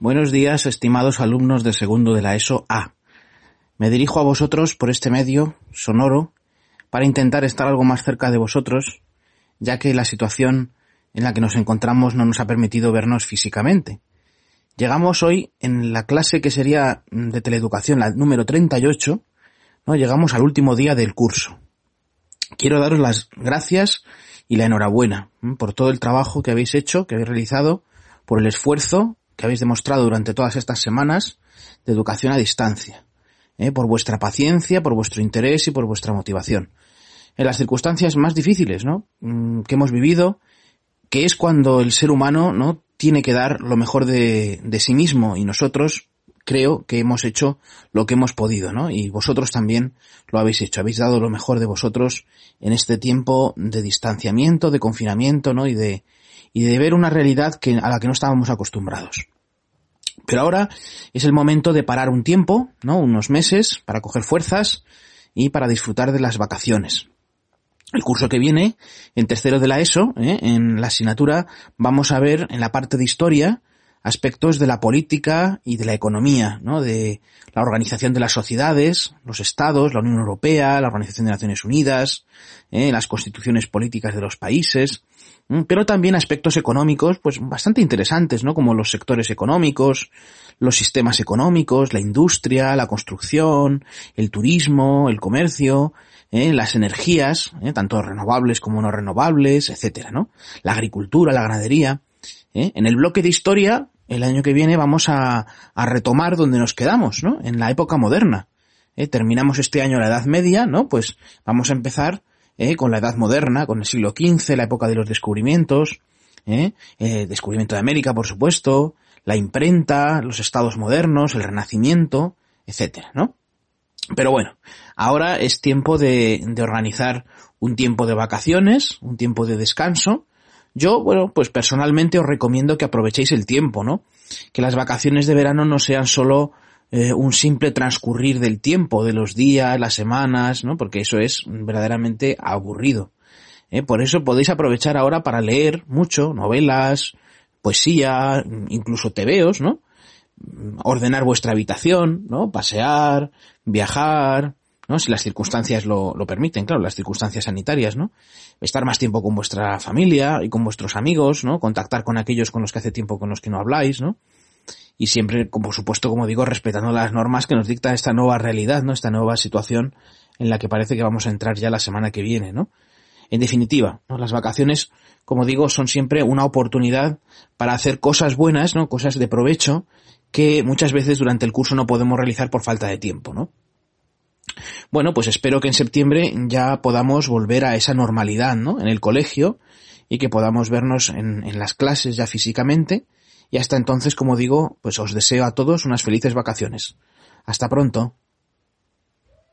Buenos días, estimados alumnos de segundo de la ESO A. Me dirijo a vosotros por este medio sonoro para intentar estar algo más cerca de vosotros, ya que la situación en la que nos encontramos no nos ha permitido vernos físicamente. Llegamos hoy en la clase que sería de teleeducación, la número 38, ¿no? Llegamos al último día del curso. Quiero daros las gracias y la enhorabuena por todo el trabajo que habéis hecho, que habéis realizado por el esfuerzo que habéis demostrado durante todas estas semanas de educación a distancia, ¿eh? por vuestra paciencia, por vuestro interés y por vuestra motivación. En las circunstancias más difíciles, ¿no? Mm, que hemos vivido, que es cuando el ser humano, ¿no? Tiene que dar lo mejor de, de sí mismo y nosotros creo que hemos hecho lo que hemos podido, ¿no? Y vosotros también lo habéis hecho, habéis dado lo mejor de vosotros en este tiempo de distanciamiento, de confinamiento, ¿no? Y de, y de ver una realidad que, a la que no estábamos acostumbrados. Pero ahora es el momento de parar un tiempo, ¿no? Unos meses para coger fuerzas y para disfrutar de las vacaciones. El curso que viene, en tercero de la ESO, ¿eh? en la asignatura, vamos a ver en la parte de historia aspectos de la política y de la economía, ¿no? De la organización de las sociedades, los estados, la Unión Europea, la Organización de Naciones Unidas, ¿eh? las constituciones políticas de los países, pero también aspectos económicos, pues bastante interesantes, ¿no? Como los sectores económicos, los sistemas económicos, la industria, la construcción, el turismo, el comercio, ¿eh? las energías, ¿eh? tanto renovables como no renovables, etcétera, ¿no? La agricultura, la ganadería. ¿eh? En el bloque de historia, el año que viene vamos a, retomar donde nos quedamos, ¿no? En la época moderna. ¿eh? Terminamos este año la Edad Media, ¿no? Pues vamos a empezar ¿eh? con la Edad Moderna, con el siglo XV, la época de los descubrimientos, ¿eh? eh, descubrimiento de América, por supuesto, la imprenta, los estados modernos, el Renacimiento, etcétera, ¿no? Pero bueno, ahora es tiempo de organizar un tiempo de vacaciones, un tiempo de descanso. Yo, bueno, pues personalmente os recomiendo que aprovechéis el tiempo, ¿no? Que las vacaciones de verano no sean solo eh, un simple transcurrir del tiempo, de los días, las semanas, ¿no? Porque eso es verdaderamente aburrido. ¿eh? Por eso podéis aprovechar ahora para leer mucho, novelas, poesía, incluso tebeos, ¿no? Ordenar vuestra habitación, ¿no? Pasear, viajar, ¿no? Si las circunstancias lo, lo permiten, claro, las circunstancias sanitarias, ¿no? Estar más tiempo con vuestra familia y con vuestros amigos, ¿no? Contactar con aquellos con los que hace tiempo con los que no habláis, ¿no? y siempre, por supuesto, como digo, respetando las normas que nos dicta esta nueva realidad, ¿no? Esta nueva situación en la que parece que vamos a entrar ya la semana que viene, ¿no? En definitiva, ¿no? las vacaciones, como digo, son siempre una oportunidad para hacer cosas buenas, ¿no? Cosas de provecho que muchas veces durante el curso no podemos realizar por falta de tiempo, ¿no? Bueno, pues espero que en septiembre ya podamos volver a esa normalidad, ¿no? En el colegio y que podamos vernos en, en las clases ya físicamente y hasta entonces, como digo, pues os deseo a todos unas felices vacaciones. Hasta pronto.